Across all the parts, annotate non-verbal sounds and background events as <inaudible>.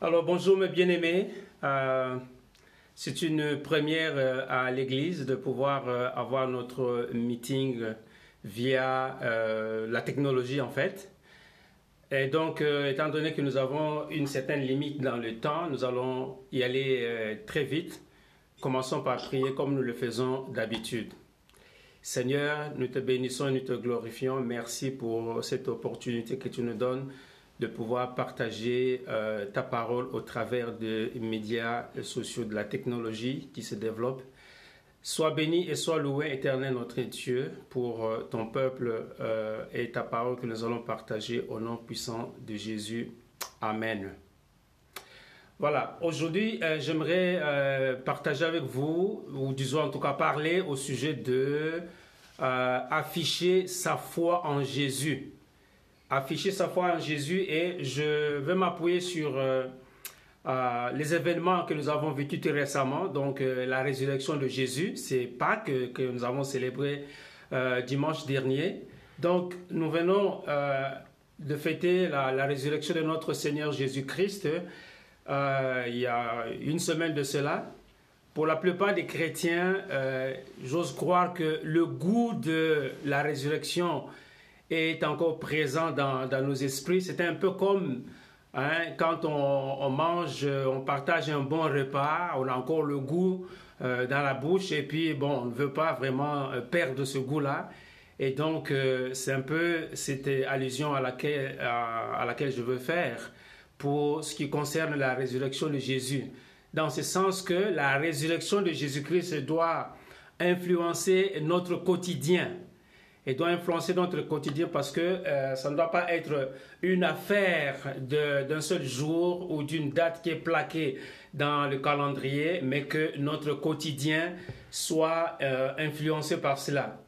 Alors bonjour mes bien-aimés. Euh, c'est une première euh, à l'Église de pouvoir euh, avoir notre meeting via la technologie en fait. Et donc, étant donné que nous avons une certaine limite dans le temps, nous allons y aller très vite. Commençons par prier comme nous le faisons d'habitude. Seigneur, nous te bénissons et nous te glorifions. Merci pour cette opportunité que tu nous donnes de pouvoir partager euh, ta parole au travers des médias sociaux, de la technologie qui se développe. Sois béni et sois loué, éternel notre Dieu, pour euh, ton peuple euh, et ta parole que nous allons partager au nom puissant de Jésus. Amen. Voilà, aujourd'hui, j'aimerais partager avec vous, ou disons en tout cas parler au sujet de afficher sa foi en Jésus afficher sa foi en Jésus et je vais m'appuyer sur euh, euh, les événements que nous avons vécus très récemment, donc euh, la résurrection de Jésus, c'est Pâques que, nous avons célébré dimanche dernier. Donc nous venons de fêter la, la, résurrection de notre Seigneur Jésus-Christ il y a une semaine de cela. Pour la plupart des chrétiens, j'ose croire que le goût de la résurrection est encore présent dans, dans nos esprits. C'est un peu comme hein, quand on, mange, on partage un bon repas, on a encore le goût euh, dans la bouche et puis bon, on ne veut pas vraiment euh, perdre ce goût-là. Et donc, euh, c'est un peu cette allusion à laquelle, à, laquelle je veux faire pour ce qui concerne la résurrection de Jésus. Dans ce sens que la résurrection de Jésus-Christ doit influencer notre quotidien et doit influencer notre quotidien parce que euh, ça ne doit pas être une affaire d'un seul jour ou d'une date qui est plaquée dans le calendrier, mais que notre quotidien soit euh, influencé par cela.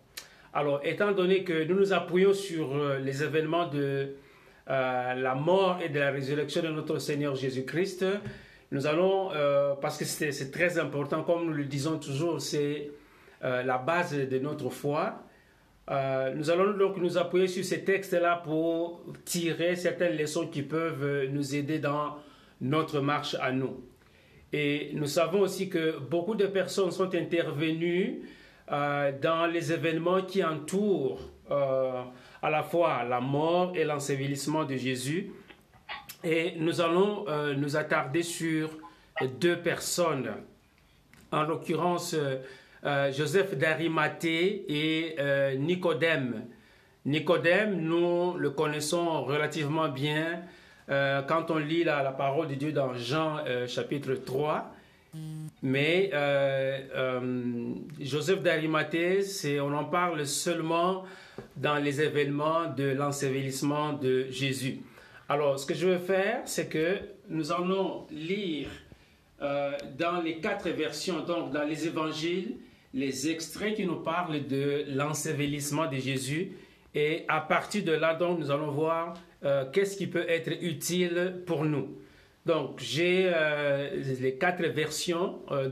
Alors, étant donné que nous nous appuyons sur euh, les événements de la mort et de la résurrection de notre Seigneur Jésus-Christ, nous allons, parce que c'est très important, comme nous le disons toujours, c'est la base de notre foi, euh, nous allons donc nous appuyer sur ces textes-là pour tirer certaines leçons qui peuvent nous aider dans notre marche à nous. Et nous savons aussi que beaucoup de personnes sont intervenues euh, dans les événements qui entourent euh, à la fois la mort et l'ensevelissement de Jésus. Et nous allons nous attarder sur deux personnes, en l'occurrence euh, Joseph d'Arimathée et euh, Nicodème. Nicodème, nous le connaissons relativement bien euh, quand on lit la, parole de Dieu dans Jean chapitre 3. Mais Joseph d'Arimathée, on en parle seulement dans les événements de l'ensevelissement de Jésus. Alors, ce que je veux faire, c'est que nous allons lire dans les quatre versions, donc dans les évangiles, les extraits qui nous parlent de l'ensevelissement de Jésus. Et à partir de là, donc, nous allons voir euh, qu'est-ce qui peut être utile pour nous. Donc, j'ai euh, les quatre versions euh,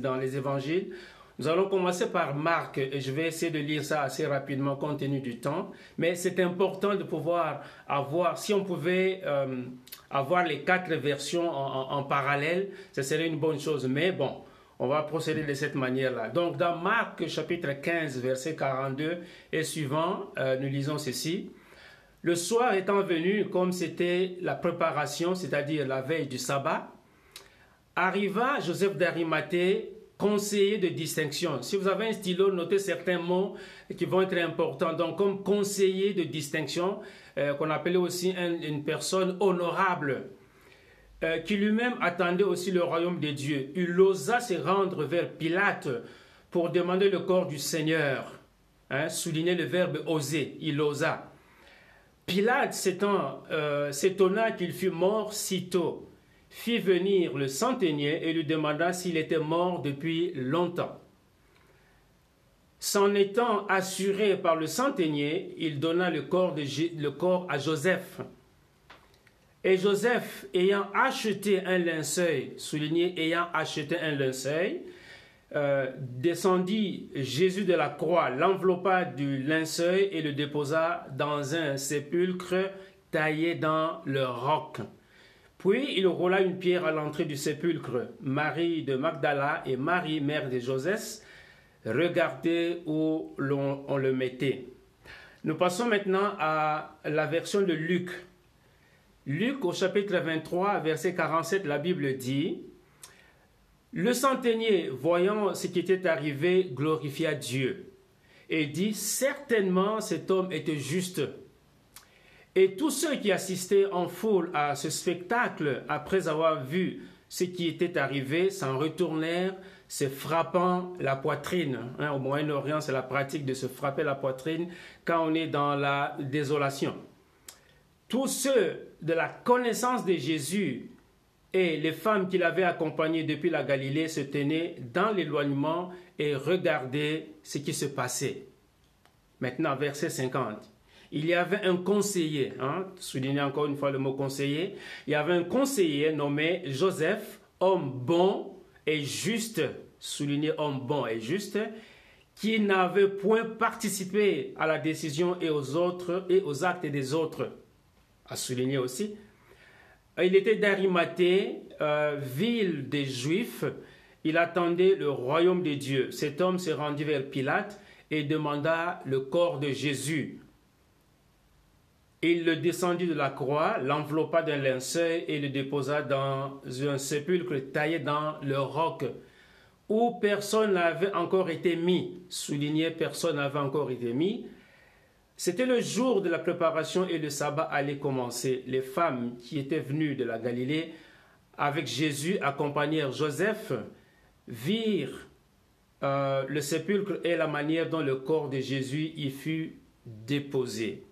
dans les évangiles. Nous allons commencer par Marc et je vais essayer de lire ça assez rapidement compte tenu du temps. Mais c'est important de pouvoir avoir, si on pouvait avoir les quatre versions en, parallèle, ce serait une bonne chose. Mais bon, on va procéder de cette manière-là. Donc dans Marc chapitre 15, verset 42 et suivant, euh, nous lisons ceci. Le soir étant venu, comme c'était la préparation, c'est-à-dire la veille du sabbat, arriva Joseph d'Arimathée, conseiller de distinction. Si vous avez un stylo, notez certains mots qui vont être importants. Donc, comme conseiller de distinction, euh, qu'on appelait aussi une personne honorable. Euh, qui lui-même attendait aussi le royaume de Dieu. Il osa se rendre vers Pilate pour demander le corps du Seigneur. Hein, souligner le verbe oser, il osa. Pilate euh, s'étonna qu'il fût mort si tôt, fit venir le centenier et lui demanda s'il était mort depuis longtemps. S'en étant assuré par le centenier, il donna le corps, le corps à Joseph, et Joseph, ayant acheté un linceul, souligné ayant acheté un linceul, euh, descendit Jésus de la croix, l'enveloppa du linceul et le déposa dans un sépulcre taillé dans le roc. Puis il roula une pierre à l'entrée du sépulcre. Marie de Magdala et Marie, mère de Joseph, regardaient où l'on le mettait. Nous passons maintenant à la version de Luc. Luc au chapitre 23, verset 47, la Bible dit, Le centenier, voyant ce qui était arrivé, glorifia Dieu et dit, Certainement cet homme était juste et tous ceux qui assistaient en foule à ce spectacle, après avoir vu ce qui était arrivé, s'en retournèrent, se frappant la poitrine. Hein, au Moyen-Orient, c'est la pratique de se frapper la poitrine quand on est dans la désolation. Tous ceux de la connaissance de Jésus et les femmes qui l'avaient accompagné depuis la Galilée se tenaient dans l'éloignement et regardaient ce qui se passait. Maintenant, verset 50 il y avait un conseiller, hein, soulignez encore une fois le mot conseiller, il y avait un conseiller nommé Joseph, homme bon et juste, soulignez homme bon et juste, qui n'avait point participé à la décision et aux autres et aux actes des autres. À souligner aussi. Il était d'Arimathée, euh, ville des Juifs. Il attendait le royaume de Dieu. Cet homme se rendit vers Pilate et demanda le corps de Jésus. Il le descendit de la croix, l'enveloppa d'un linceul et le déposa dans un sépulcre taillé dans le roc où personne n'avait encore été mis. Souligné, personne n'avait encore été mis. C'était le jour de la préparation et le sabbat allait commencer. Les femmes qui étaient venues de la Galilée avec Jésus accompagnèrent Joseph, virent euh, le sépulcre et la manière dont le corps de Jésus y fut déposé.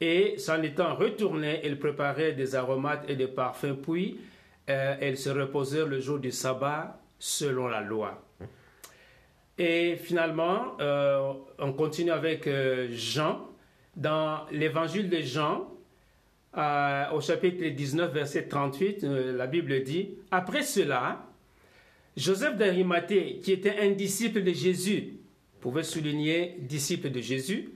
Et s'en étant retournée, elle préparait des aromates et des parfums, puis euh, elle se reposait le jour du sabbat selon la loi. Et finalement, euh, on continue avec euh, Jean. Dans l'évangile de Jean, au chapitre 19, verset 38, la Bible dit, Après cela, Joseph d'Arimathée, qui était un disciple de Jésus, pouvait souligner disciple de Jésus,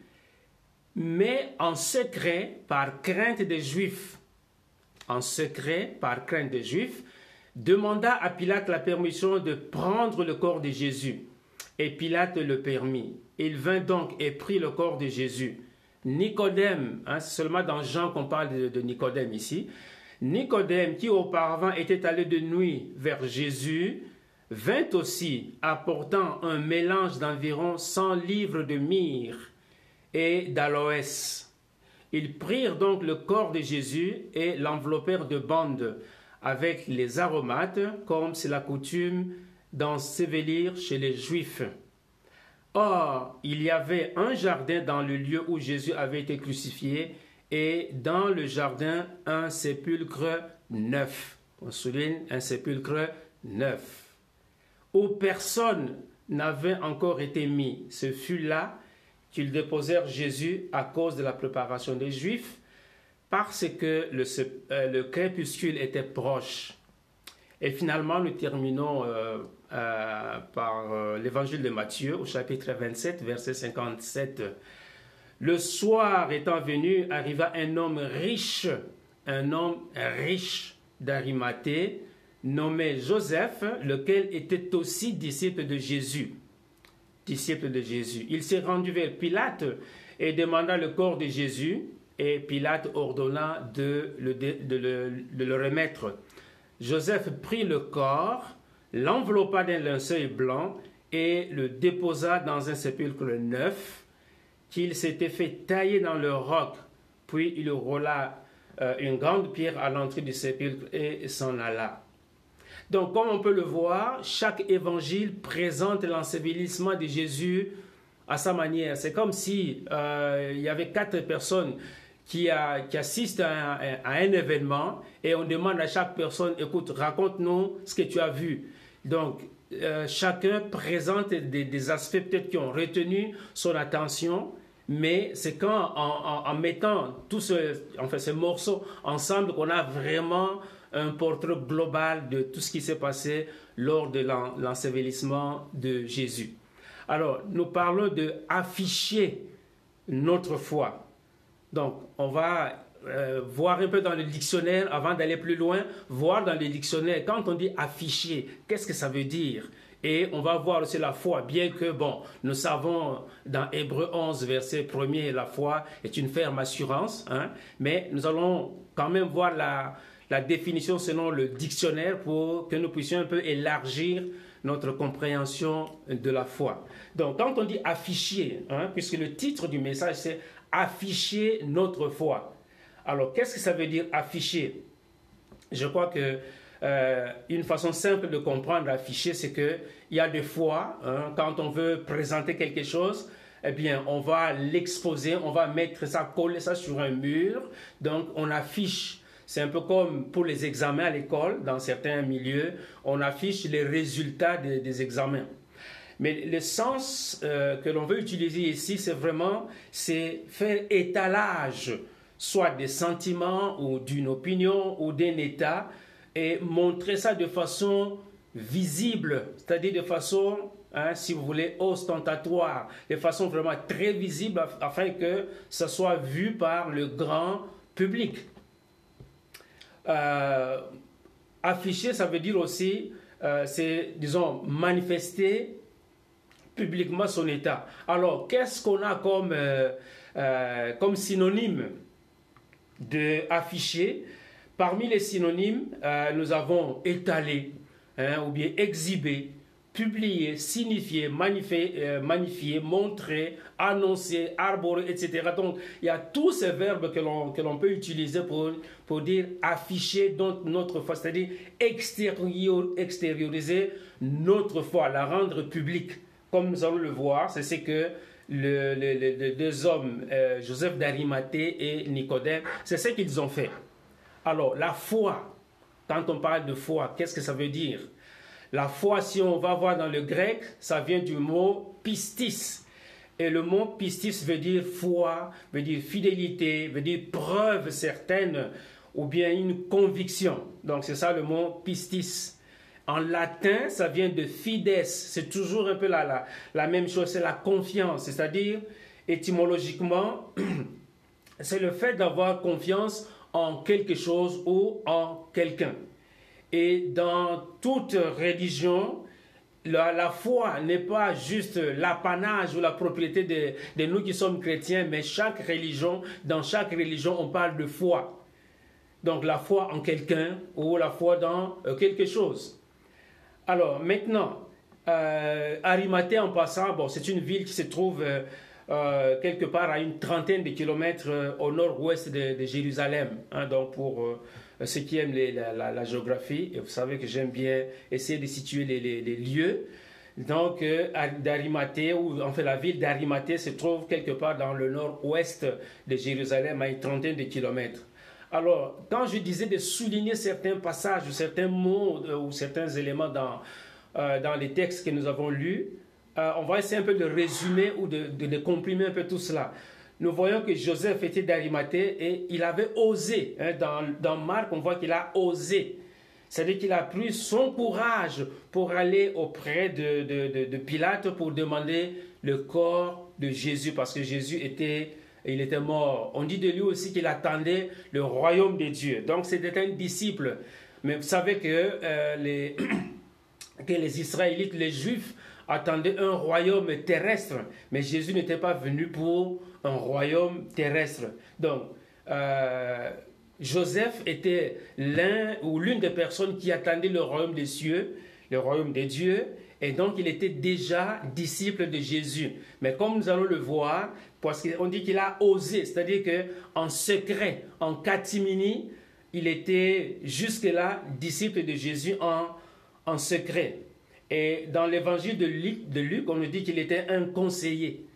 mais en secret par crainte des Juifs, en secret par crainte des Juifs, demanda à Pilate la permission de prendre le corps de Jésus. Et Pilate le permit. Il vint donc et prit le corps de Jésus. Nicodème, hein, c'est seulement dans Jean qu'on parle de, de Nicodème ici, Nicodème, qui auparavant était allé de nuit vers Jésus, vint aussi apportant un mélange d'environ 100 livres de myrrhe et d'aloès. Ils prirent donc le corps de Jésus et l'enveloppèrent de bandes avec les aromates, comme c'est la coutume d'ensevelir chez les Juifs. Or, il y avait un jardin dans le lieu où Jésus avait été crucifié, et dans le jardin un sépulcre neuf. On souligne un sépulcre neuf, où personne n'avait encore été mis. Ce fut là qu'ils déposèrent Jésus à cause de la préparation des Juifs, parce que le, euh, crépuscule était proche. Et finalement, nous terminons euh, euh, par l'évangile de Matthieu au chapitre 27, verset 57. Le soir étant venu, arriva un homme riche, un homme riche d'Arimathée, nommé Joseph, lequel était aussi disciple de Jésus disciple de Jésus. Il s'est rendu vers Pilate et demanda le corps de Jésus, et Pilate ordonna de le, remettre. Joseph prit le corps, l'enveloppa d'un linceul blanc et le déposa dans un sépulcre neuf qu'il s'était fait tailler dans le roc. Puis il roula euh, une grande pierre à l'entrée du sépulcre et s'en alla. Donc, comme on peut le voir, chaque évangile présente l'ensevelissement de Jésus à sa manière. C'est comme si euh, il y avait quatre personnes qui, assistent à un, événement et on demande à chaque personne, écoute, raconte-nous ce que tu as vu. Donc, euh, chacun présente des, aspects peut-être qui ont retenu son attention, mais c'est quand en, mettant tous ces morceaux ensemble qu'on a vraiment un portrait global de tout ce qui s'est passé lors de l'ensevelissement de Jésus. Alors, nous parlons de afficher notre foi. Donc, on va euh, voir un peu dans le dictionnaire avant d'aller plus loin, voir dans le dictionnaire, quand on dit afficher, qu'est-ce que ça veut dire? Et on va voir aussi la foi, bien que, bon, nous savons dans Hébreu 11, verset 1er, la foi est une ferme assurance, hein, mais nous allons quand même voir la, définition selon le dictionnaire pour que nous puissions un peu élargir notre compréhension de la foi. Donc, quand on dit afficher, hein, puisque le titre du message c'est afficher notre foi. Alors, qu'est-ce que ça veut dire afficher? Je crois que euh, une façon simple de comprendre afficher, c'est que il y a des fois, hein, quand on veut présenter quelque chose, eh bien, on va l'exposer, on va mettre ça, coller ça sur un mur. Donc, on affiche. C'est un peu comme pour les examens à l'école, dans certains milieux, on affiche les résultats des, examens. Mais le sens euh, que l'on veut utiliser ici, c'est vraiment c'est faire étalage, soit des sentiments ou d'une opinion ou d'un état, et montrer ça de façon visible, c'est-à-dire de façon, hein, si vous voulez, ostentatoire, de façon vraiment très visible afin que ça soit vu par le grand public. Euh, afficher, ça veut dire aussi, euh, c'est, disons, manifester publiquement son état. Alors, qu'est-ce qu'on a comme, euh, comme synonyme de afficher Parmi les synonymes, nous avons étalé, hein, ou bien exhiber, publier, signifier, magnifier, magnifier montrer, annoncer, arborer, etc. Donc, il y a tous ces verbes que l'on, que l'on peut utiliser pour, pour dire afficher donc notre foi, c'est-à-dire extérioriser notre foi, la rendre publique. Comme nous allons le voir, c'est ce que le, les deux hommes, euh, Joseph d'Arimathée et Nicodème, c'est ce qu'ils ont fait. Alors, la foi, quand on parle de foi, qu'est-ce que ça veut dire? La foi, si on va voir dans le grec, ça vient du mot pistis. Et le mot pistis veut dire foi, veut dire fidélité, veut dire preuve certaine ou bien une conviction. Donc c'est ça le mot pistis. En latin, ça vient de fides. C'est toujours un peu la, la, la même chose, c'est la confiance. C'est-à-dire, étymologiquement, <clears throat> c'est le fait d'avoir confiance en quelque chose ou en quelqu'un. Et dans toute religion, la, foi n'est pas juste l'apanage ou la propriété de, nous qui sommes chrétiens, mais chaque religion, dans chaque religion, on parle de foi. Donc la foi en quelqu'un ou la foi dans euh, quelque chose. Alors maintenant, euh, Arimathée en passant, bon, c'est une ville qui se trouve euh, euh, quelque part à une trentaine de kilomètres euh, au nord-ouest de, Jérusalem. Hein, donc pour ceux qui aiment la, géographie, et vous savez que j'aime bien essayer de situer les, lieux. Donc ou en fait la ville d'Arimathée se trouve quelque part dans le nord-ouest de Jérusalem à une trentaine de kilomètres. Alors, quand je disais de souligner certains passages, certains mots ou certains éléments dans, dans les textes que nous avons lus, euh, on va essayer un peu de résumer ou de, de, comprimer un peu tout cela. Nous voyons que Joseph était d'Arimathée et il avait osé. Hein, dans, dans Marc, on voit qu'il a osé. C'est-à-dire qu'il a pris son courage pour aller auprès de, de, Pilate pour demander le corps de Jésus parce que Jésus était, il était mort. On dit de lui aussi qu'il attendait le royaume de Dieu. Donc c'était un disciple. Mais vous savez que, euh, les, <clears throat> Israélites, les Juifs, attendait un royaume terrestre, mais Jésus n'était pas venu pour un royaume terrestre. Donc, euh, Joseph était l'un ou l'une des personnes qui attendait le royaume des cieux, le royaume des dieux, et donc il était déjà disciple de Jésus. Mais comme nous allons le voir, parce qu'on dit qu'il a osé, c'est-à-dire que en secret, en catimini, il était jusque-là disciple de Jésus en, en secret. Et dans l'évangile de Luc, on nous dit qu'il était un conseiller.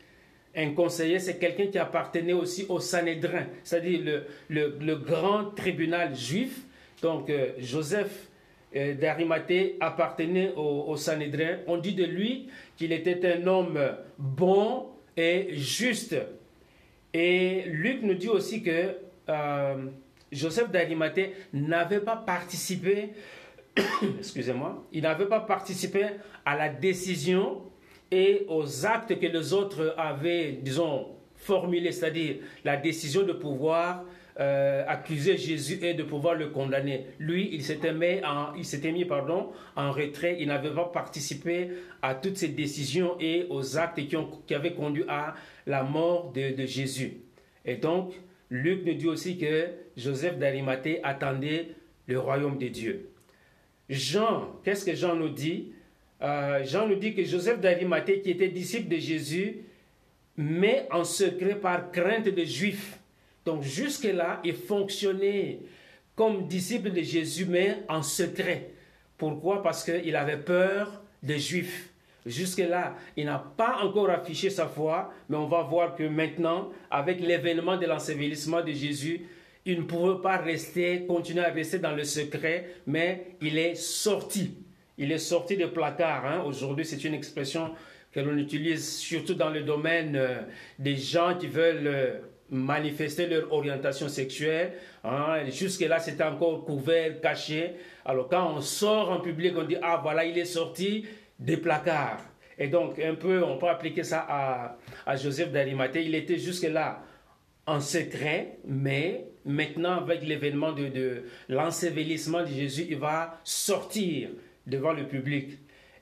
Un conseiller, c'est quelqu'un qui appartenait aussi au Sanhédrin, c'est-à-dire le, le, grand tribunal juif. Donc euh, Joseph d'Arimathée appartenait au, au, Sanhédrin. On dit de lui qu'il était un homme bon et juste. Et Luc nous dit aussi que euh, Joseph d'Arimathée n'avait pas participé <coughs> excusez-moi, il n'avait pas participé à la décision et aux actes que les autres avaient, disons, formulée, c'est-à-dire la décision de pouvoir euh, accuser Jésus et de pouvoir le condamner. Lui, il s'était mis, en, il s'était mis pardon, en retrait, il n'avait pas participé à toutes ces décisions et aux actes qui, ont, qui avaient conduit à la mort de, Jésus. Et donc, Luc nous dit aussi que Joseph d'Arimathée attendait le royaume de Dieu. Jean, qu'est-ce que Jean nous dit? Euh, Jean nous dit que Joseph d'Arimathée, qui était disciple de Jésus, mais en secret par crainte des Juifs. Donc jusque-là, il fonctionnait comme disciple de Jésus, mais en secret. Pourquoi? Parce qu'il avait peur des Juifs. Jusque-là, il n'a pas encore affiché sa foi, mais on va voir que maintenant, avec l'événement de l'ensevelissement de Jésus, il ne pouvait pas rester, continuer à rester dans le secret, mais il est sorti. Il est sorti des placards. Hein. Aujourd'hui, c'est une expression que l'on utilise surtout dans le domaine euh, des gens qui veulent euh, manifester leur orientation sexuelle. Hein. Jusque-là, c'était encore couvert, caché. Alors quand on sort en public, on dit, ah voilà, il est sorti des placards. Et donc, un peu, on peut appliquer ça à, à Joseph d'Arimathée. Il était jusque-là en secret, mais maintenant, avec l'événement de, de l'ensevelissement de Jésus, il va sortir devant le public.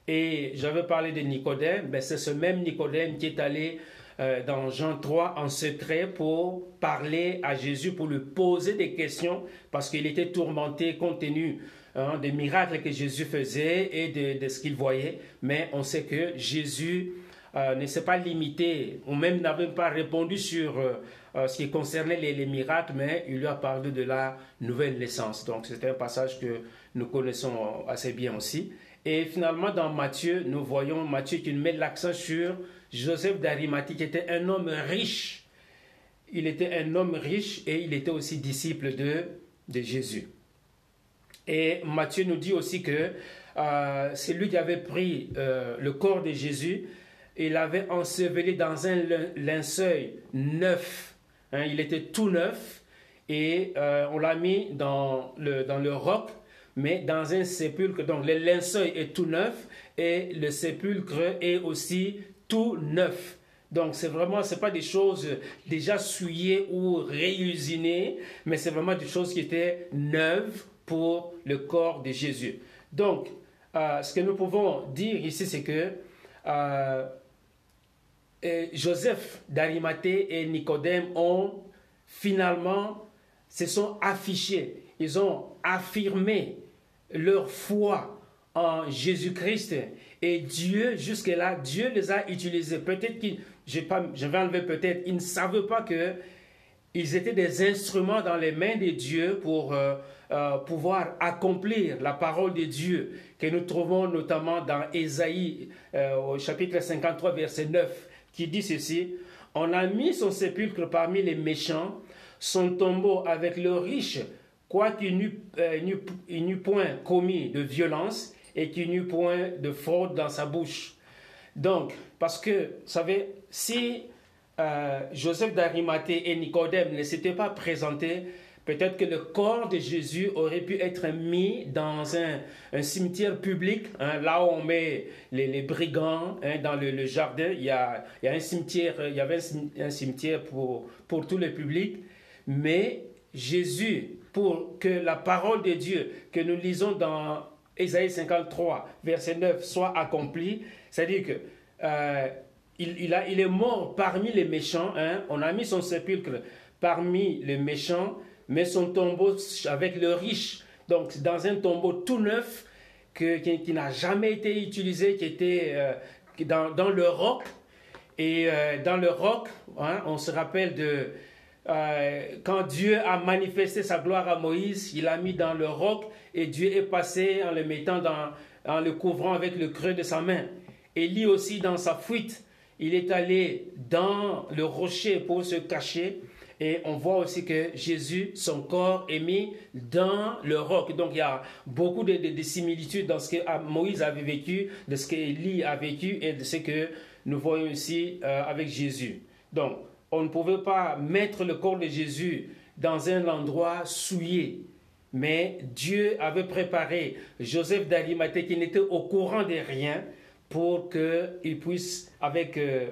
Et j'avais parlé de Nicodème, ben c'est ce même Nicodème qui est allé euh, dans Jean 3 en secret pour parler à Jésus, pour lui poser des questions, parce qu'il était tourmenté compte tenu hein, des miracles que Jésus faisait et de, ce qu'il voyait. Mais on sait que Jésus euh, ne s'est pas limité, ou même n'avait pas répondu sur euh, ce qui concernait les, les, miracles, mais il lui a parlé de la nouvelle naissance. Donc c'est un passage que nous connaissons assez bien aussi. Et finalement, dans Matthieu, nous voyons Matthieu qui met l'accent sur Joseph d'Arimathie, qui était un homme riche. Il était un homme riche et il était aussi disciple de, de Jésus. Et Matthieu nous dit aussi que euh, c'est lui qui avait pris euh, le corps de Jésus et l'avait enseveli dans un linceul neuf. Hein, il était tout neuf et euh, on l'a mis dans le, dans le roc mais dans un sépulcre, donc le linceul est tout neuf et le sépulcre est aussi tout neuf. Donc c'est vraiment, c'est pas des choses déjà souillées ou réusinées, mais c'est vraiment des choses qui étaient neuves pour le corps de Jésus. Donc, euh, ce que nous pouvons dire ici, c'est que euh, Joseph d'Arimathée et Nicodème ont finalement se sont affichés, ils ont affirmé leur foi en Jésus-Christ. Et Dieu, jusque-là, Dieu les a utilisés. Peut-être qu'ils, je, vais enlever peut-être, ne savaient pas que ils étaient des instruments dans les mains de Dieu pour euh, euh, pouvoir accomplir la parole de Dieu que nous trouvons notamment dans Ésaïe euh, au chapitre 53 verset 9 qui dit ceci On a mis son sépulcre parmi les méchants, son tombeau avec le riche quoiqu'il n'eût point commis de violence et qu'il n'eût point de fraude dans sa bouche. Donc, parce que, vous savez, si euh, Joseph d'Arimathée et Nicodème ne s'étaient pas présentés, peut-être que le corps de Jésus aurait pu être mis dans un, un cimetière public, hein, là où on met les, brigands, hein, dans le, le, jardin. Il y, a, il y a un cimetière, il y avait un cimetière pour, pour tout le public. Mais Jésus, pour que la parole de Dieu que nous lisons dans Ésaïe 53, verset 9, soit accomplie, c'est-à-dire que euh, il, a, il, est mort parmi les méchants, hein. on a mis son sépulcre parmi les méchants, mais son tombeau avec le riche, donc dans un tombeau tout neuf que, qui, n'a jamais été utilisé, qui était euh, dans, dans, le roc. Et euh, dans le roc, hein, on se rappelle de euh, quand Dieu a manifesté sa gloire à Moïse, il l'a mis dans le roc et Dieu est passé en le mettant dans, en le couvrant avec le creux de sa main. Élie aussi, dans sa fuite, il est allé dans le rocher pour se cacher. Et on voit aussi que Jésus, son corps est mis dans le roc. Donc il y a beaucoup de, similitudes dans ce que Moïse avait vécu, de ce qu'Élie a vécu et de ce que nous voyons ici euh, avec Jésus. Donc on ne pouvait pas mettre le corps de Jésus dans un endroit souillé. Mais Dieu avait préparé Joseph d'Arimathée qui n'était au courant de rien pour qu'il puisse, avec euh,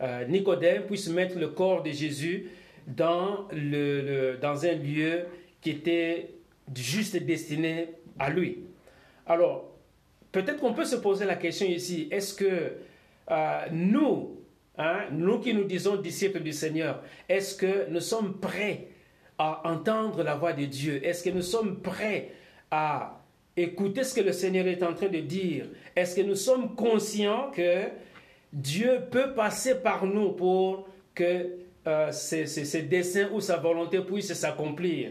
euh, Nicodème puisse mettre le corps de Jésus dans, le, dans un lieu qui était juste destiné à lui. Alors, peut-être qu'on peut se poser la question ici, est-ce que nous, hein, nous qui nous disons disciples du Seigneur, est-ce que nous sommes prêts à entendre la voix de Dieu? Est-ce que nous sommes prêts à écouter ce que le Seigneur est en train de dire? Est-ce que nous sommes conscients que Dieu peut passer par nous pour que euh, ses, desseins ou sa volonté puissent s'accomplir?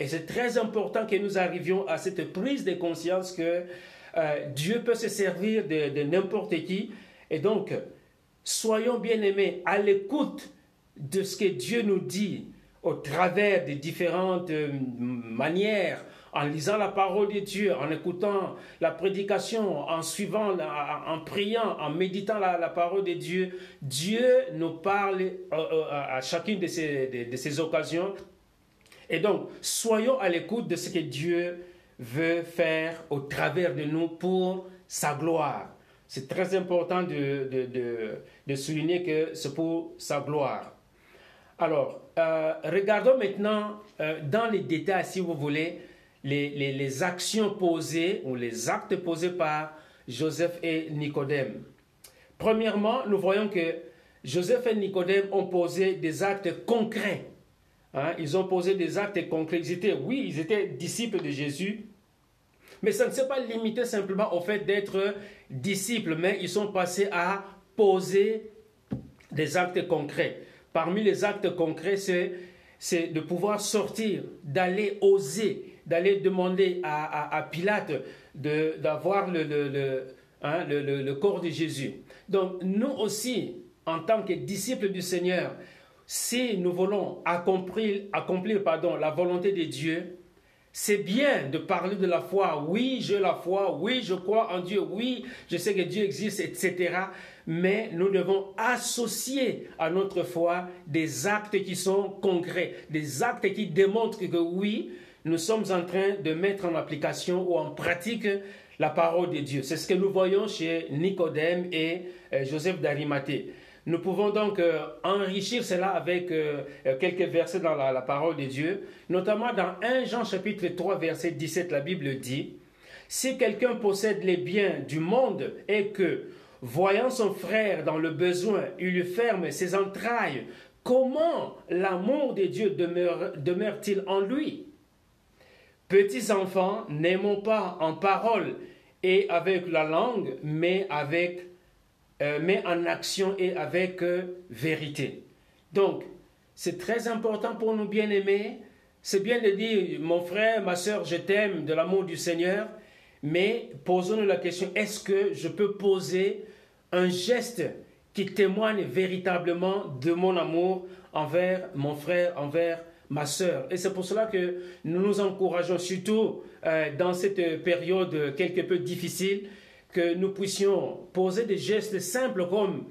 Et c'est très important que nous arrivions à cette prise de conscience que euh, Dieu peut se servir de, de n'importe qui. Et donc, soyons bien aimés à l'écoute de ce que Dieu nous dit au travers des différentes euh, manières, en lisant la parole de Dieu, en écoutant la prédication, en suivant, en priant, en méditant la, parole de Dieu, Dieu nous parle euh, euh, à chacune de, ces occasions. Et donc, soyons à l'écoute de ce que Dieu veut faire au travers de nous pour sa gloire. C'est très important de, de, de souligner que c'est pour sa gloire. Alors, euh, regardons maintenant euh, dans les détails, si vous voulez, les, les, actions posées ou les actes posés par Joseph et Nicodème. Premièrement, nous voyons que Joseph et Nicodème ont posé des actes concrets. Hein. Ils ont posé des actes concrets. Ils étaient, oui, ils étaient disciples de Jésus, mais ça ne s'est pas limité simplement au fait d'être disciples, mais ils sont passés à poser des actes concrets parmi les actes concrets, c'est de pouvoir sortir, d'aller oser, d'aller demander à, Pilate d'avoir hein, le, le, corps de Jésus. Donc nous aussi, en tant que disciples du Seigneur, si nous voulons accomplir, accomplir pardon, la volonté de Dieu, c'est bien de parler de la foi. Oui, j'ai la foi. Oui, je crois en Dieu. Oui, je sais que Dieu existe, etc mais nous devons associer à notre foi des actes qui sont concrets, des actes qui démontrent que oui, nous sommes en train de mettre en application ou en pratique la parole de Dieu. C'est ce que nous voyons chez Nicodème et euh, Joseph d'Arimathée. Nous pouvons donc euh, enrichir cela avec euh, quelques versets dans la, parole de Dieu, notamment dans 1 Jean chapitre 3 verset 17, la Bible dit, Si quelqu'un possède les biens du monde et que Voyant son frère dans le besoin, il ferme ses entrailles. Comment l'amour de Dieu demeure-t-il en lui? Petits enfants, n'aimons pas en parole et avec la langue, mais, avec, euh, mais en action et avec euh, vérité. Donc, c'est très important pour nous bien-aimés. C'est bien de dire, mon frère, ma soeur, je t'aime de l'amour du Seigneur, mais posons-nous la question, est-ce que je peux poser un geste qui témoigne véritablement de mon amour envers mon frère, envers ma sœur? Et c'est pour cela que nous nous encourageons, surtout euh, dans cette période quelque peu difficile, que nous puissions poser des gestes simples comme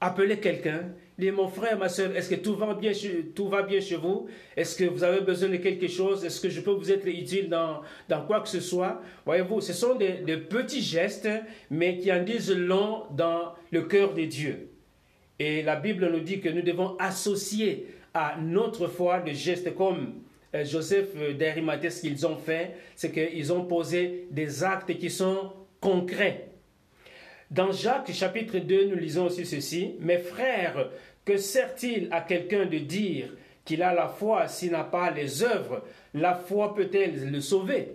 appeler quelqu'un, dit mon frère, ma soeur, est-ce que tout va bien, tout va bien chez vous? Est-ce que vous avez besoin de quelque chose? Est-ce que je peux vous être utile dans, dans quoi que ce soit? Voyez-vous, ce sont des, petits gestes, mais qui en disent long dans le cœur de Dieu. Et la Bible nous dit que nous devons associer à notre foi des gestes comme euh, Joseph d'Arimathée, ce qu'ils ont fait, c'est qu'ils ont posé des actes qui sont concrets. Dans Jacques chapitre 2, nous lisons aussi ceci. Mes frères, que sert-il à quelqu'un de dire qu'il a la foi s'il n'a pas les œuvres? La foi peut-elle le sauver?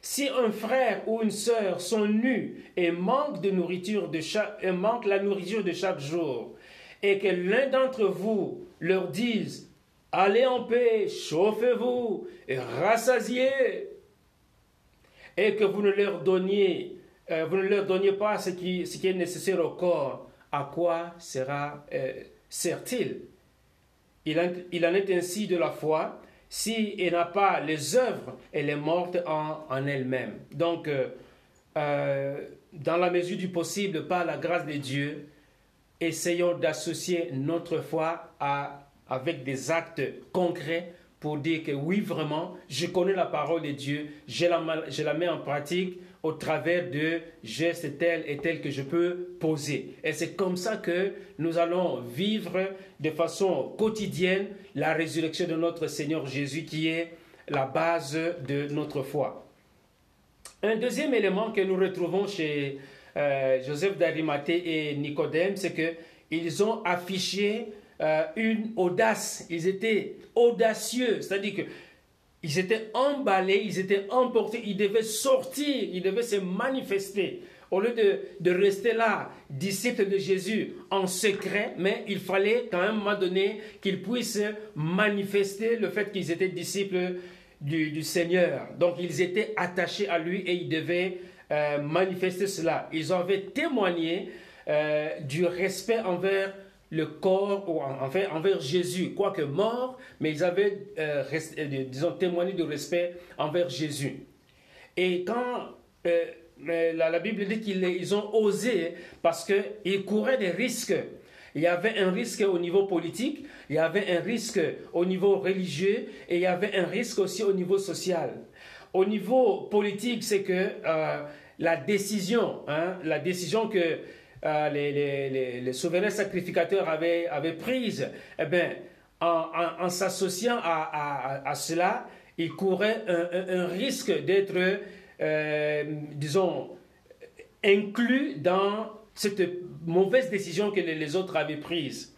Si un frère ou une sœur sont nus et manquent, de nourriture de chaque, et manquent la nourriture de chaque jour, et que l'un d'entre vous leur dise Allez en paix, chauffez-vous et rassasiez, et que vous ne leur donniez euh, vous ne leur donniez pas ce qui, est nécessaire au corps, à quoi sera euh, sert-il? Il, en est ainsi de la foi. Si elle n'a pas les œuvres, elle est morte en, elle-même. Donc, euh, dans la mesure du possible, par la grâce de Dieu, essayons d'associer notre foi avec des actes concrets pour dire que oui, vraiment, je connais la parole de Dieu, je la mets en pratique au travers de gestes tels et tels que je peux poser. Et c'est comme ça que nous allons vivre de façon quotidienne la résurrection de notre Seigneur Jésus qui est la base de notre foi. Un deuxième élément que nous retrouvons chez euh, Joseph d'Arimathée et Nicodème, c'est qu'ils ont affiché euh, une audace. Ils étaient audacieux, c'est-à-dire que ils étaient emballés, ils étaient emportés, ils devaient sortir, ils devaient se manifester. Au lieu de, rester là, disciples de Jésus en secret, mais il fallait quand même, à un moment donné, qu'ils puissent manifester le fait qu'ils étaient disciples du, Seigneur. Donc ils étaient attachés à lui et ils devaient euh, manifester cela. Ils avaient témoigné euh, du respect envers le corps, ou enfin envers Jésus, quoique mort, mais ils avaient, euh, disons, témoigné du respect envers Jésus. Et quand la, la, Bible dit qu'ils ont osé, parce qu'ils couraient des risques, il y avait un risque au niveau politique, il y avait un risque au niveau religieux et il y avait un risque aussi au niveau social. Au niveau politique, c'est que euh, la décision, hein, la décision que euh, les, souverains sacrificateurs avaient, avaient prise, eh bien, en, s'associant à, cela, ils couraient un, risque d'être, euh, disons, inclus dans cette mauvaise décision que les autres avaient prise.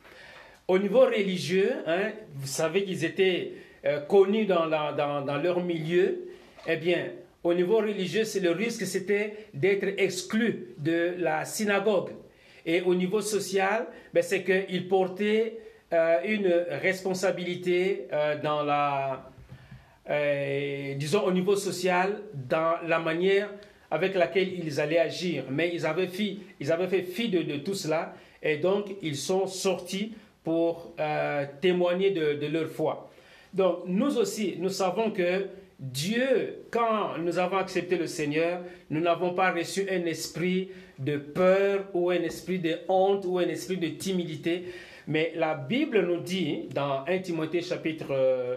Au niveau religieux, hein, vous savez qu'ils étaient euh, connus dans, leur milieu. Eh bien, au niveau religieux, c'est le risque, c'était d'être exclu de la synagogue. Et au niveau social, ben, c'est qu'ils portaient euh, une responsabilité euh, dans la, disons au niveau social, dans la manière avec laquelle ils allaient agir. Mais ils avaient fait, ils avaient fait fi de, tout cela et donc ils sont sortis pour euh, témoigner de, leur foi. Donc nous aussi, nous savons que Dieu, quand nous avons accepté le Seigneur, nous n'avons pas reçu un esprit de peur ou un esprit de honte ou un esprit de timidité. Mais la Bible nous dit dans 1 Timothée chapitre euh,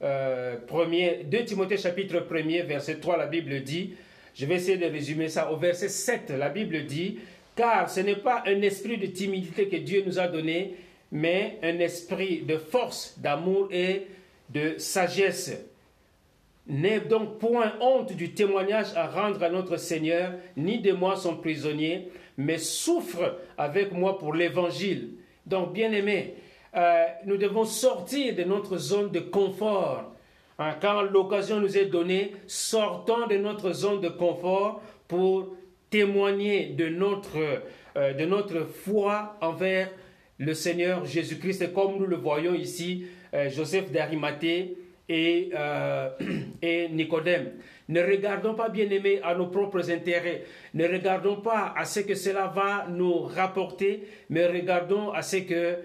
1 euh, 2 Timothée chapitre 1 verset 3, la Bible dit, je vais essayer de résumer ça au verset 7. La Bible dit, car ce n'est pas un esprit de timidité que Dieu nous a donné, mais un esprit de force, d'amour et de sagesse. N'aie donc point honte du témoignage à rendre à notre Seigneur, ni de moi son prisonnier, mais souffre avec moi pour l'évangile. Donc, bien aimé, euh, nous devons sortir de notre zone de confort Hein, quand l'occasion nous est donnée, sortons de notre zone de confort pour témoigner de notre, euh, de notre foi envers le Seigneur Jésus-Christ, comme nous le voyons ici, euh, Joseph d'Arimathée et, euh, <clears throat> et Nicodème. Ne regardons pas, bien aimés, à nos propres intérêts. Ne regardons pas à ce que cela va nous rapporter, mais regardons à ce que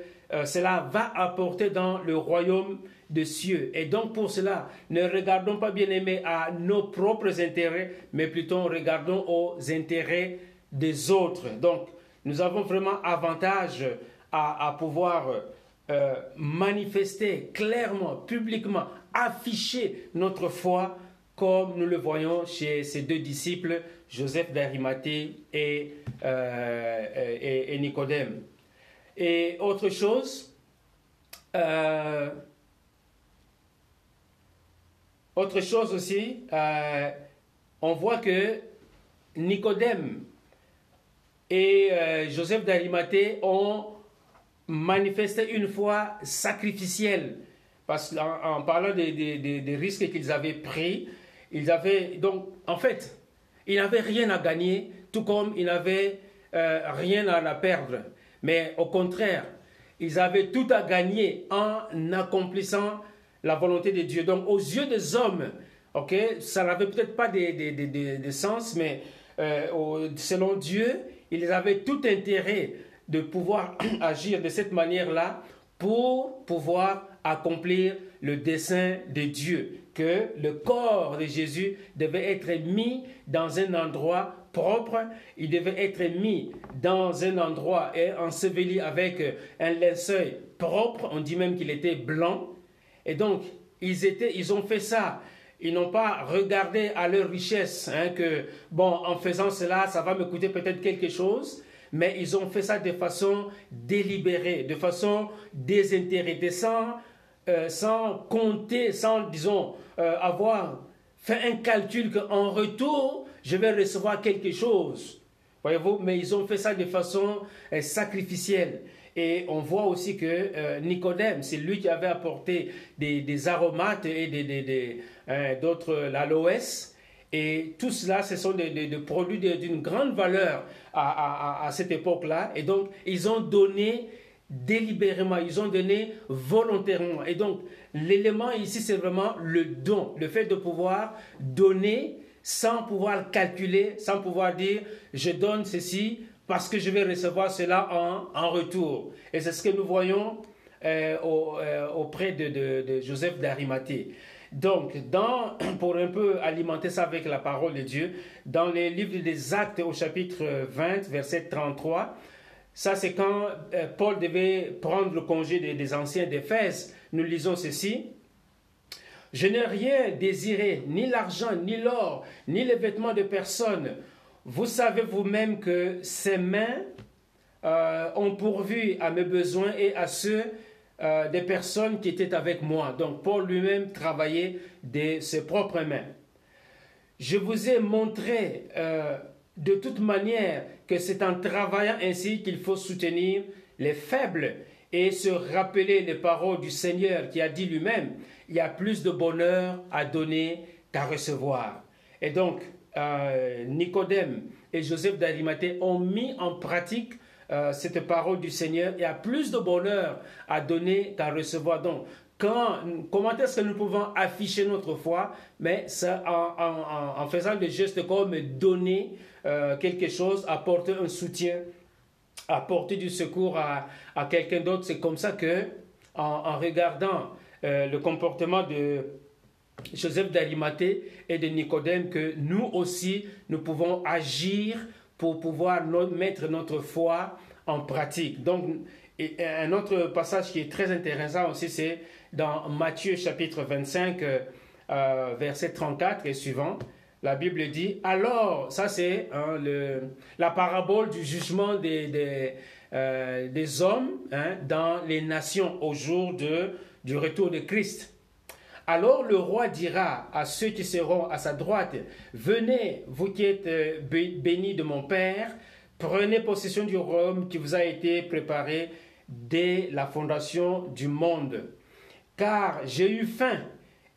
cela va apporter dans le royaume de cieux. Et donc pour cela, ne regardons pas bien aimé à nos propres intérêts, mais plutôt regardons aux intérêts des autres. Donc nous avons vraiment avantage à, pouvoir euh, manifester clairement, publiquement, afficher notre foi comme nous le voyons chez ces deux disciples, Joseph d'Arimathée et, euh, et, Nicodème. Et autre chose, euh, autre chose aussi, euh, on voit que Nicodème et Joseph d'Arimathée ont manifesté une foi sacrificielle. Parce qu'en parlant des, risques qu'ils avaient pris, ils avaient donc, en fait, ils n'avaient rien à gagner, tout comme ils n'avaient euh, rien à perdre. Mais au contraire, ils avaient tout à gagner en accomplissant la volonté de Dieu. Donc, aux yeux des hommes, ok, ça n'avait peut-être pas de, sens, mais euh, selon Dieu, ils avaient tout intérêt de pouvoir <clears throat> agir de cette manière-là pour pouvoir accomplir le dessein de Dieu, que le corps de Jésus devait être mis dans un endroit propre, il devait être mis dans un endroit et enseveli avec un linceul propre, on dit même qu'il était blanc, et donc, ils, étaient, ils ont fait ça. ils n'ont pas regardé à leur richesse, hein, que, bon, en faisant cela, ça va me coûter peut-être quelque chose, mais ils ont fait ça de façon délibérée, de façon désintéressée, sans, euh, sans compter, sans, disons, euh, avoir fait un calcul qu'en retour, je vais recevoir quelque chose. Voyez-vous, mais ils ont fait ça de façon euh, sacrificielle. Et on voit aussi que Nicodème, c'est lui qui avait apporté des, aromates et des, d'autres, l'aloès. Et tout cela, ce sont des, produits d'une grande valeur à, à cette époque-là. Et donc, ils ont donné délibérément, ils ont donné volontairement. Et donc, l'élément ici, c'est vraiment le don, le fait de pouvoir donner sans pouvoir calculer, sans pouvoir dire, je donne ceci parce que je vais recevoir cela en, retour. Et c'est ce que nous voyons euh, euh, auprès de, Joseph d'Arimathée. Donc, dans, <clears throat> pour un peu alimenter ça avec la parole de Dieu, dans les livres des Actes au chapitre 20, verset 33, ça c'est quand euh, Paul devait prendre le congé des, anciens d'Éphèse. Nous lisons ceci. Je n'ai rien désiré, ni l'argent, ni l'or, ni les vêtements de personne vous savez vous-même que ces mains euh, ont pourvu à mes besoins et à ceux euh, des personnes qui étaient avec moi. Donc Paul lui-même travaillait de ses propres mains. Je vous ai montré de toute manière que c'est en travaillant ainsi qu'il faut soutenir les faibles et se rappeler les paroles du Seigneur qui a dit lui-même, il y a plus de bonheur à donner qu'à recevoir. Et donc, euh, Nicodème et Joseph d'Arimathée ont mis en pratique euh, cette parole du Seigneur. Il y a plus de bonheur à donner qu'à recevoir. Donc, quand, comment est-ce que nous pouvons afficher notre foi? Mais en, faisant des gestes comme donner euh, quelque chose, apporter un soutien, apporter du secours à, quelqu'un d'autre. C'est comme ça que, en, regardant le comportement de Joseph d'Arimathée et de Nicodème que nous aussi, nous pouvons agir pour pouvoir mettre notre foi en pratique. Donc, un autre passage qui est très intéressant aussi, c'est dans Matthieu chapitre 25, euh, verset 34 et suivant. La Bible dit, alors, ça c'est hein, la parabole du jugement des, des, euh, hommes hein, dans les nations au jour de, du retour de Christ. Alors le roi dira à ceux qui seront à sa droite, Venez, vous qui êtes euh, bénis de mon Père, prenez possession du royaume qui vous a été préparé dès la fondation du monde. Car j'ai eu faim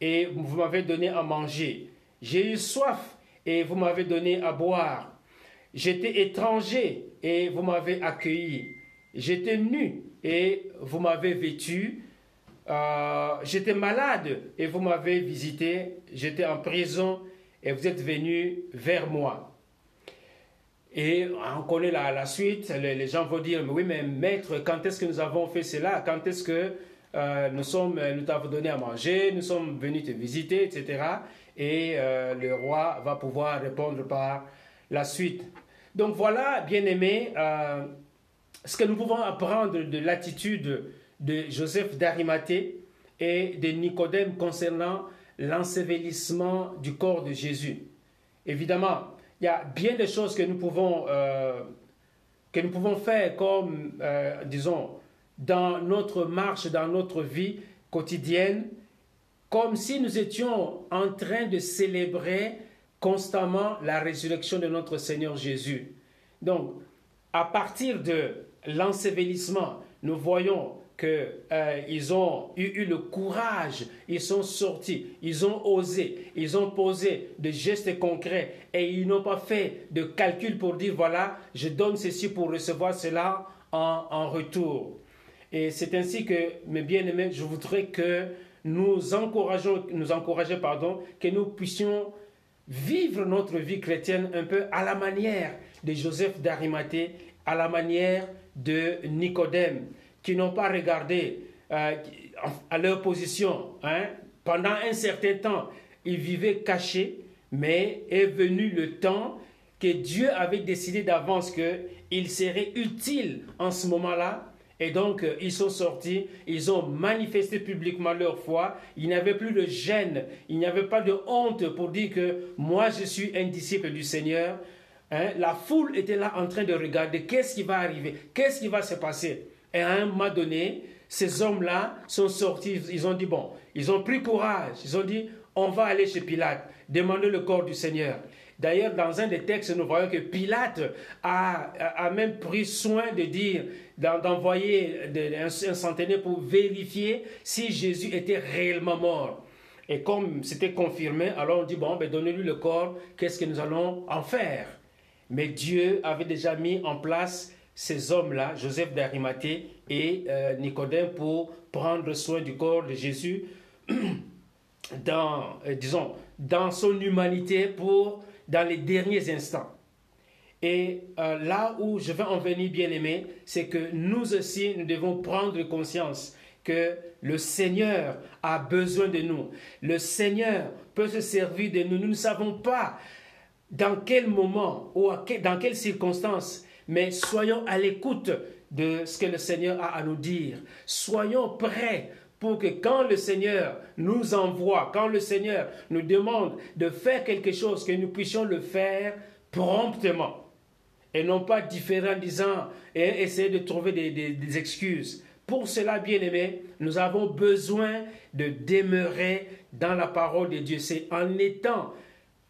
et vous m'avez donné à manger. J'ai eu soif et vous m'avez donné à boire. J'étais étranger et vous m'avez accueilli. J'étais nu et vous m'avez vêtu. Euh, j'étais malade et vous m'avez visité, j'étais en prison et vous êtes venu vers moi. Et on connaît la, suite, les, gens vont dire, mais oui, mais maître, quand est-ce que nous avons fait cela? Quand est-ce que euh, nous sommes, nous t'avons donné à manger, nous sommes venus te visiter, etc. Et euh, le roi va pouvoir répondre par la suite. Donc voilà, bien aimé, ce que nous pouvons apprendre de l'attitude de Joseph d'Arimathée et de Nicodème concernant l'ensevelissement du corps de Jésus. Évidemment, il y a bien des choses que nous pouvons, euh, que nous pouvons faire comme, euh, disons, dans notre marche, dans notre vie quotidienne, comme si nous étions en train de célébrer constamment la résurrection de notre Seigneur Jésus. Donc, à partir de l'ensevelissement, nous voyons qu'ils euh, ont eu, le courage, ils sont sortis, ils ont osé, ils ont posé des gestes concrets et ils n'ont pas fait de calcul pour dire voilà, je donne ceci pour recevoir cela en, retour. Et c'est ainsi que, mes bien-aimés, je voudrais que nous encourageons, nous pardon, que nous puissions vivre notre vie chrétienne un peu à la manière de Joseph d'Arimathée, à la manière de Nicodème qui n'ont pas regardé euh, à leur position. Hein. Pendant un certain temps, ils vivaient cachés, mais est venu le temps que Dieu avait décidé d'avance qu'il serait utile en ce moment-là Et donc, euh, ils sont sortis, ils ont manifesté publiquement leur foi. Il n'y avait plus de gêne, il n'y avait pas de honte pour dire que moi, je suis un disciple du Seigneur. Hein, la foule était là en train de regarder qu'est-ce qui va arriver, qu'est-ce qui va se passer. Et à un moment donné, ces hommes-là sont sortis, ils ont dit, bon, ils ont pris courage, ils ont dit, on va aller chez Pilate, demander le corps du Seigneur. D'ailleurs, dans un des textes, nous voyons que Pilate a, même pris soin de dire, d'envoyer un, centenaire pour vérifier si Jésus était réellement mort. Et comme c'était confirmé, alors on dit, bon, ben, donnez-lui le corps, qu'est-ce que nous allons en faire? Mais Dieu avait déjà mis en place ces hommes-là, Joseph d'Arimathée et euh, Nicodème, pour prendre soin du corps de Jésus <clears throat> dans, euh, disons, dans son humanité pour dans les derniers instants. Et euh, là où je veux en venir, bien aimé, c'est que nous aussi, nous devons prendre conscience que le Seigneur a besoin de nous. Le Seigneur peut se servir de nous. Nous ne savons pas dans quel moment ou dans quelles circonstances, mais soyons à l'écoute de ce que le Seigneur a à nous dire. Soyons prêts pour que quand le Seigneur nous envoie, quand le Seigneur nous demande de faire quelque chose, que nous puissions le faire promptement. Et non pas différent en disant et essayer de trouver des, excuses. Pour cela, bien aimé, nous avons besoin de demeurer dans la parole de Dieu. C'est en étant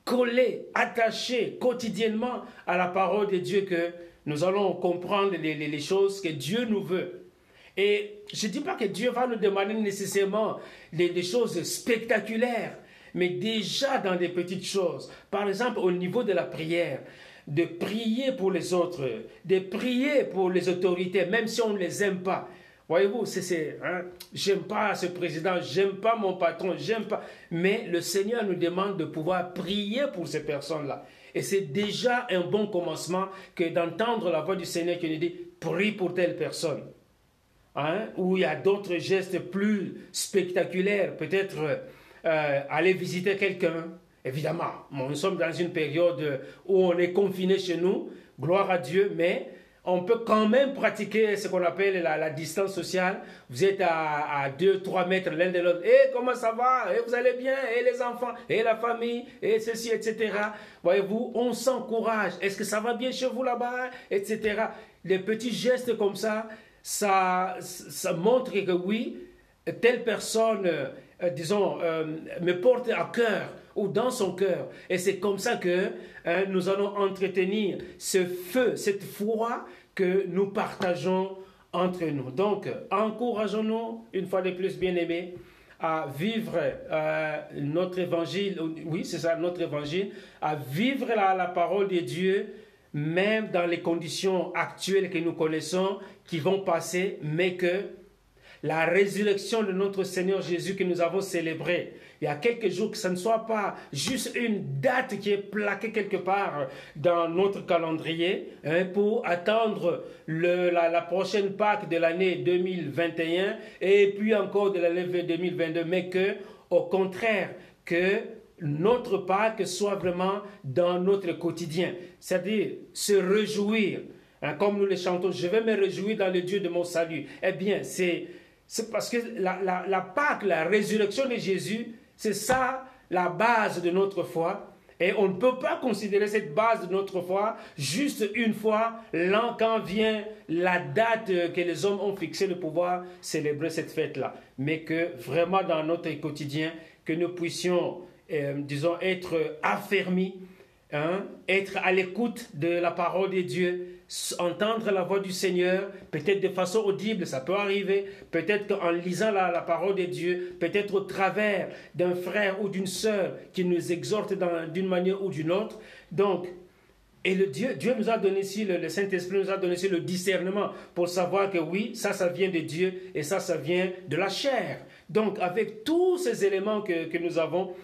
collés, attachés quotidiennement à la parole de Dieu que nous allons comprendre les choses que Dieu nous veut. Et je ne dis pas que Dieu va nous demander nécessairement des, choses spectaculaires, mais déjà dans des petites choses. Par exemple, au niveau de la prière, de prier pour les autres, de prier pour les autorités, même si on ne les aime pas. Voyez-vous, c'est, hein, j'aime pas ce président, j'aime pas mon patron, j'aime pas. Mais le Seigneur nous demande de pouvoir prier pour ces personnes-là. Et c'est déjà un bon commencement que d'entendre la voix du Seigneur qui nous dit, prie pour telle personne. Hein, où il y a d'autres gestes plus spectaculaires, peut-être euh, aller visiter quelqu'un. Évidemment, nous sommes dans une période où on est confiné chez nous, gloire à Dieu, mais on peut quand même pratiquer ce qu'on appelle la, distance sociale. Vous êtes à, 2-3 mètres l'un de l'autre. Et comment ça va? Et vous allez bien? Et les enfants? Et la famille? Et ceci, etc. Voyez-vous, on s'encourage. Est-ce que ça va bien chez vous là-bas? Etc. Les petits gestes comme ça, ça, ça montre que oui, telle personne, euh, disons, euh, me porte à cœur ou dans son cœur. Et c'est comme ça que hein, nous allons entretenir ce feu, cette foi que nous partageons entre nous. Donc, encourageons-nous, une fois de plus, bien aimés, à vivre euh, notre évangile, oui, c'est ça, notre évangile, à vivre la, la parole de Dieu même dans les conditions actuelles que nous connaissons, qui vont passer, mais que la résurrection de notre Seigneur Jésus que nous avons célébré il y a quelques jours, que ce ne soit pas juste une date qui est plaquée quelque part dans notre calendrier hein, pour attendre le, la, la, prochaine Pâque de l'année 2021 et puis encore de l'année 2022, mais que, au contraire, que notre Pâque soit vraiment dans notre quotidien, c'est-à-dire se réjouir. Hein, comme nous le chantons, je vais me réjouir dans le Dieu de mon salut. Eh bien, c'est, c'est parce que la, la, la Pâque, la résurrection de Jésus, c'est ça la base de notre foi. Et on ne peut pas considérer cette base de notre foi juste une fois l'an quand vient la date que les hommes ont fixée de pouvoir célébrer cette fête-là. Mais que vraiment dans notre quotidien, que nous puissions euh, disons, être affermis, hein, être à l'écoute de la parole de Dieu, entendre la voix du Seigneur, peut-être de façon audible, ça peut arriver, peut-être qu'en lisant la, parole de Dieu, peut-être au travers d'un frère ou d'une sœur qui nous exhorte d'une manière ou d'une autre. Donc, et le Dieu, Dieu nous a donné ici, le, Saint-Esprit nous a donné ici le discernement pour savoir que oui, ça, ça vient de Dieu et ça, ça vient de la chair. Donc, avec tous ces éléments que, que nous avons,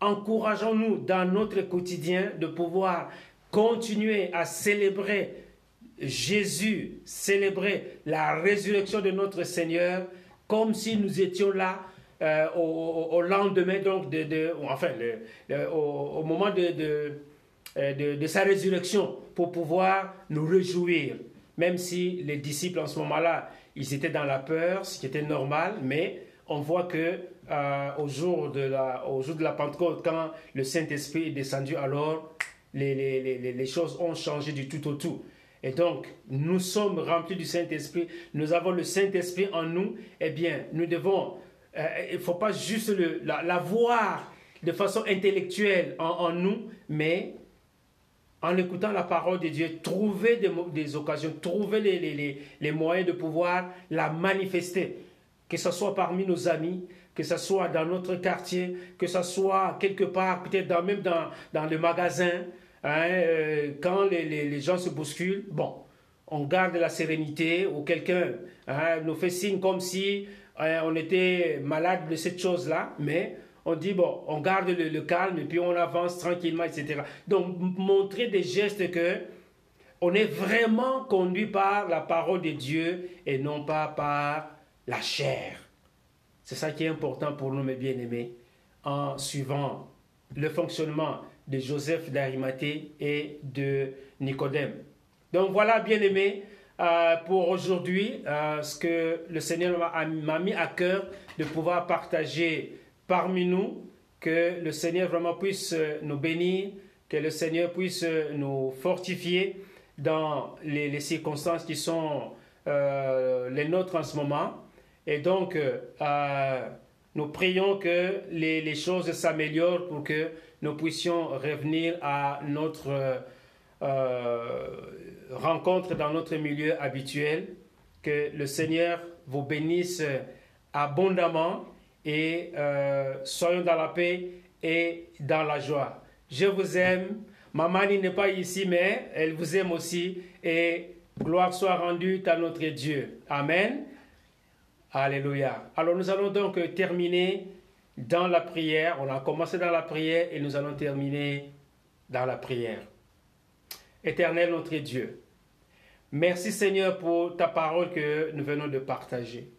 encourageons-nous dans notre quotidien de pouvoir continuer à célébrer Jésus, célébrer la résurrection de notre Seigneur comme si nous étions là euh, au, lendemain, donc de, enfin, au, moment euh, de, de, sa résurrection, pour pouvoir nous réjouir. Même si les disciples en ce moment-là, ils étaient dans la peur, ce qui était normal, mais on voit que euh, au, jour de la, au jour de la Pentecôte, quand le Saint-Esprit est descendu, alors les, les, les, les, choses ont changé du tout au tout. Et donc, nous sommes remplis du Saint-Esprit, nous avons le Saint-Esprit en nous, eh bien, nous devons, euh, il ne faut pas juste l'avoir la, de façon intellectuelle en, en, nous, mais en écoutant la parole de Dieu, trouver des, occasions, trouver les, les, les, moyens de pouvoir la manifester, que ce soit parmi nos amis, que ce soit dans notre quartier, que ce soit quelque part, peut-être même dans, dans le magasin, hein, euh, quand les, les, gens se bousculent, bon, on garde la sérénité ou quelqu'un hein, nous fait signe comme si hein, on était malade de cette chose-là, mais on dit, bon, on garde le, le, calme et puis on avance tranquillement, etc. Donc, montrer des gestes que on est vraiment conduit par la parole de Dieu et non pas par la chair. C'est ça qui est important pour nous, mes bien-aimés, en suivant le fonctionnement de Joseph d'Arimathée et de Nicodème. Donc voilà, bien-aimés, euh, pour aujourd'hui, euh, ce que le Seigneur m'a mis à cœur de pouvoir partager parmi nous, que le Seigneur vraiment puisse nous bénir, que le Seigneur puisse nous fortifier dans les, circonstances qui sont euh, les nôtres en ce moment. Et donc, euh, nous prions que les, choses s'améliorent pour que nous puissions revenir à notre euh, rencontre dans notre milieu habituel. Que le Seigneur vous bénisse abondamment et euh, soyons dans la paix et dans la joie. Je vous aime. Maman n'est pas ici, mais elle vous aime aussi. Et gloire soit rendue à notre Dieu. Amen. Alléluia. Alors nous allons donc terminer dans la prière. On a commencé dans la prière et nous allons terminer dans la prière. Éternel notre Dieu, merci Seigneur pour ta parole que nous venons de partager.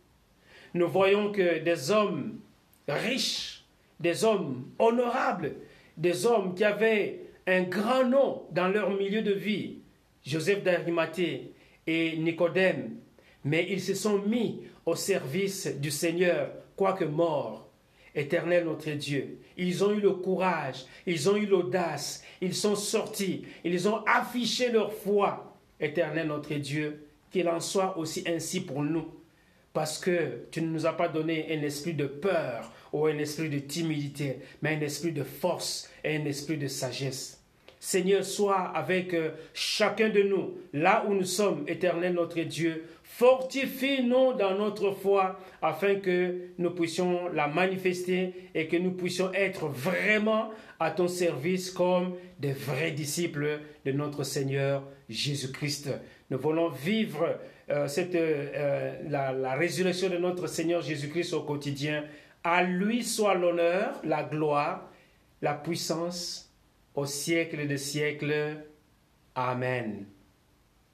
Nous voyons que des hommes riches, des hommes honorables, des hommes qui avaient un grand nom dans leur milieu de vie, Joseph d'Arimathée et Nicodème, mais ils se sont mis au service du Seigneur, quoique morts. Éternel notre Dieu, ils ont eu le courage, ils ont eu l'audace, ils sont sortis, ils ont affiché leur foi. Éternel notre Dieu, qu'il en soit aussi ainsi pour nous, parce que tu ne nous as pas donné un esprit de peur ou un esprit de timidité, mais un esprit de force et un esprit de sagesse. Seigneur, sois avec euh, chacun de nous, là où nous sommes, éternel notre Dieu, Fortifie-nous dans notre foi afin que nous puissions la manifester et que nous puissions être vraiment à ton service comme des vrais disciples de notre Seigneur Jésus-Christ. Nous voulons vivre euh, euh, la, la résurrection de notre Seigneur Jésus-Christ au quotidien. À lui soit l'honneur, la gloire, la puissance au siècle des siècles. Amen.